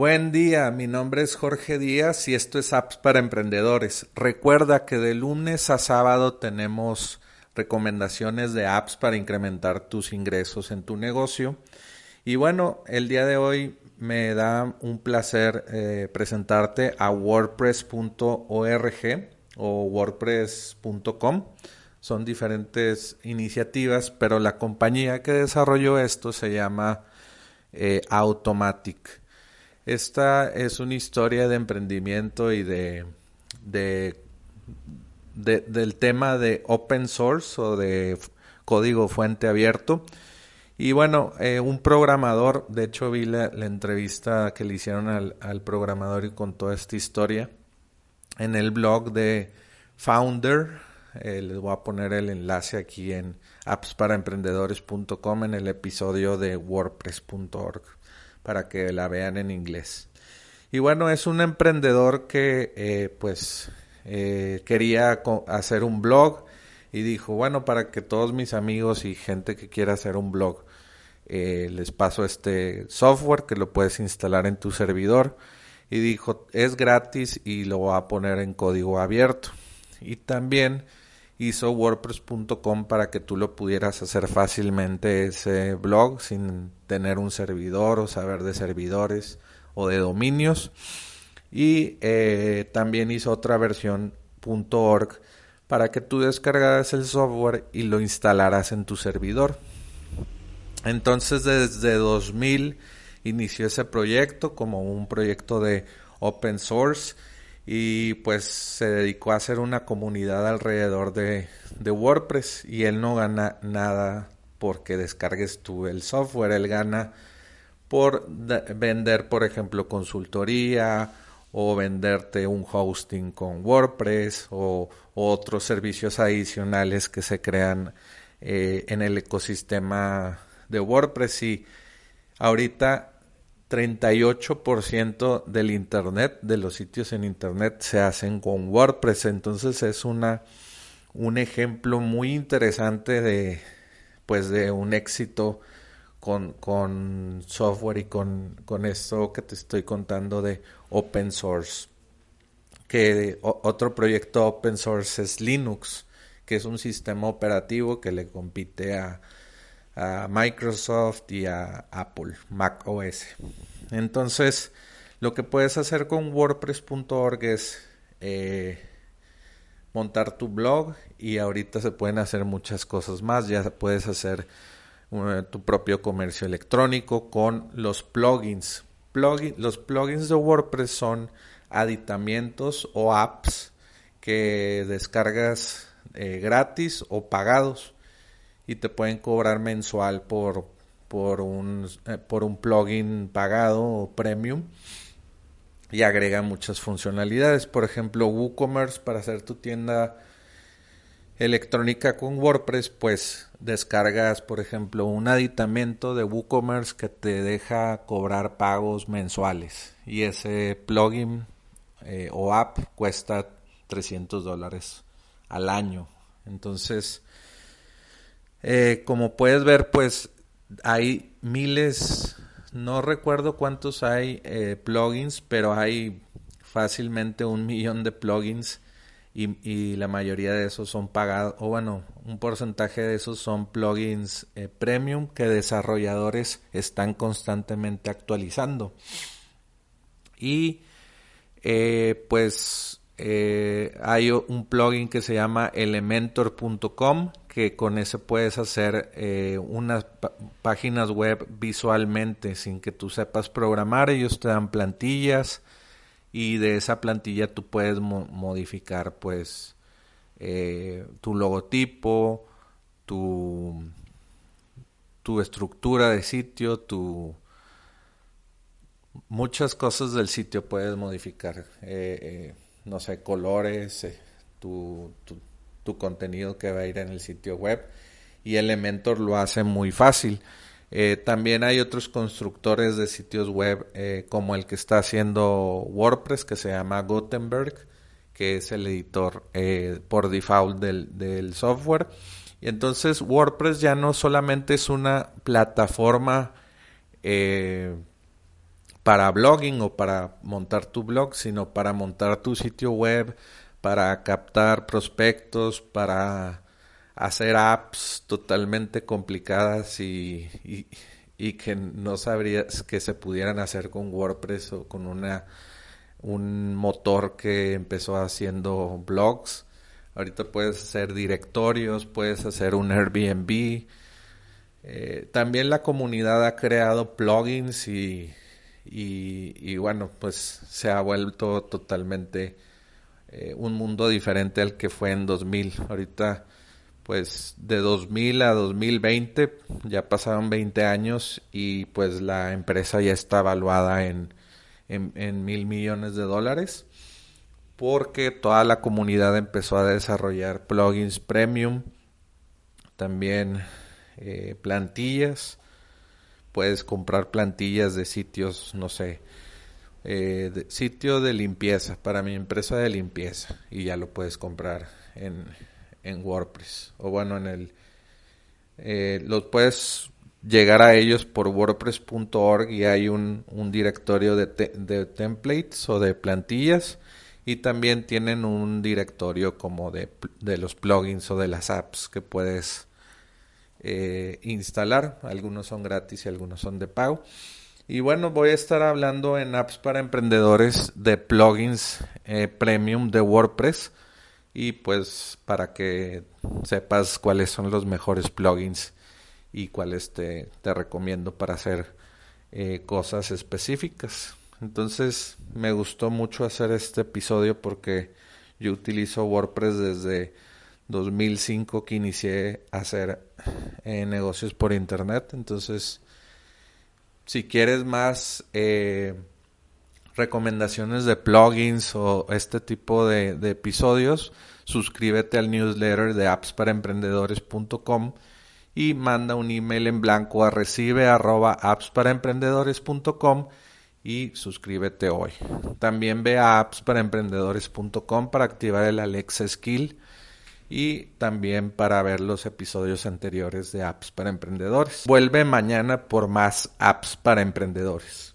Buen día, mi nombre es Jorge Díaz y esto es Apps para Emprendedores. Recuerda que de lunes a sábado tenemos recomendaciones de apps para incrementar tus ingresos en tu negocio. Y bueno, el día de hoy me da un placer eh, presentarte a wordpress.org o wordpress.com. Son diferentes iniciativas, pero la compañía que desarrolló esto se llama eh, Automatic. Esta es una historia de emprendimiento y de, de, del tema de open source o de código fuente abierto. Y bueno, eh, un programador, de hecho vi la, entrevista que le hicieron al, programador y con toda esta historia en el blog de Founder. Eh, les voy a poner el enlace aquí en appsparaemprendedores.com en el episodio de wordpress.org para que la vean en inglés. Y bueno, es un emprendedor que eh, pues eh, quería hacer un blog y dijo, bueno, para que todos mis amigos y gente que quiera hacer un blog, eh, les paso este software que lo puedes instalar en tu servidor. Y dijo, es gratis y lo va a poner en código abierto. Y también hizo wordpress.com para que tú lo pudieras hacer fácilmente ese blog sin tener un servidor o saber de servidores o de dominios. Y eh, también hizo otra versión .org para que tú descargaras el software y lo instalaras en tu servidor. Entonces desde 2000 inició ese proyecto como un proyecto de open source y pues se dedicó a hacer una comunidad alrededor de, WordPress y él no gana nada porque descargues tú el software, él gana por vender, por ejemplo, consultoría o venderte un hosting con WordPress o, otros servicios adicionales que se crean eh, en el ecosistema de WordPress. Y ahorita 38% del internet, de los sitios en internet se hacen con WordPress. Entonces es una un ejemplo muy interesante de pues de un éxito con, con software y con, con esto que te estoy contando de open source. Que otro proyecto open source es Linux, que es un sistema operativo que le compite a, a Microsoft y a Apple, Mac OS. Entonces, lo que puedes hacer con WordPress.org es eh, montar tu blog y ahorita se pueden hacer muchas cosas más. Ya puedes hacer uh, tu propio comercio electrónico con los plugins. los plugins de WordPress son aditamientos o apps que descargas eh, gratis o pagados y te pueden cobrar mensual por, por, un, eh, por un plugin pagado o premium y agrega muchas funcionalidades. Por ejemplo, WooCommerce para hacer tu tienda electrónica con WordPress, pues descargas, por ejemplo, un aditamento de WooCommerce que te deja cobrar pagos mensuales y ese plugin eh, o app cuesta 300 dólares al año. Entonces, eh, como puedes ver, pues hay miles, no recuerdo cuántos hay eh, plugins, pero hay fácilmente un millón de plugins y, la mayoría de esos son pagados, o bueno, un porcentaje de esos son plugins eh, premium que desarrolladores están constantemente actualizando. Y pues hay un plugin que se llama elementor.com que con ese puedes hacer eh, unas páginas web visualmente sin que tú sepas programar. Ellos te dan plantillas y de esa plantilla tú puedes modificar pues eh, tu logotipo, tu, tu estructura de sitio, tu muchas cosas del sitio puedes modificar. Eh, no sé, colores, tu, tu tu contenido que va a ir en el sitio web y Elementor lo hace muy fácil. Eh, también hay otros constructores de sitios web eh, como el que está haciendo WordPress que se llama Gutenberg, que es el editor eh, por default del, del, software. Y entonces WordPress ya no solamente es una plataforma para blogging o para montar tu blog, sino para montar tu sitio web, para captar prospectos, para hacer apps totalmente complicadas y, y, que no sabrías que se pudieran hacer con WordPress o con una un motor que empezó haciendo blogs. Ahorita puedes hacer directorios, puedes hacer un Airbnb. Eh, también la comunidad ha creado plugins y, y, bueno, pues se ha vuelto totalmente eh, un mundo diferente al que fue en 2000. Ahorita, pues de 2000 a 2020 ya pasaron 20 años y pues la empresa ya está evaluada en, en, mil millones de dólares porque toda la comunidad empezó a desarrollar plugins premium, también eh, plantillas. Puedes comprar plantillas de sitios, no sé, eh, sitio de limpieza para mi empresa de limpieza y ya lo puedes comprar en, en WordPress. O bueno en el eh, los puedes llegar a ellos por wordpress.org y hay un, un directorio de, de, templates o de plantillas y también tienen un directorio como de, de los plugins o de las apps que puedes eh, instalar. Algunos son gratis y algunos son de pago. Y bueno, voy a estar hablando en apps para emprendedores de plugins eh, premium de WordPress y pues para que sepas cuáles son los mejores plugins y cuáles te, te recomiendo para hacer eh, cosas específicas. Entonces me gustó mucho hacer este episodio porque yo utilizo WordPress desde 2005 que inicié a hacer eh, negocios por internet. Entonces, si quieres más eh, recomendaciones de plugins o este tipo de, episodios, suscríbete al newsletter de appsparaemprendedores.com y manda un email en blanco a recibe arroba appsparaemprendedores.com y suscríbete hoy. También ve a appsparaemprendedores.com para activar el Alexa Skill y también para ver los episodios anteriores de Apps para Emprendedores. Vuelve mañana por más apps para emprendedores.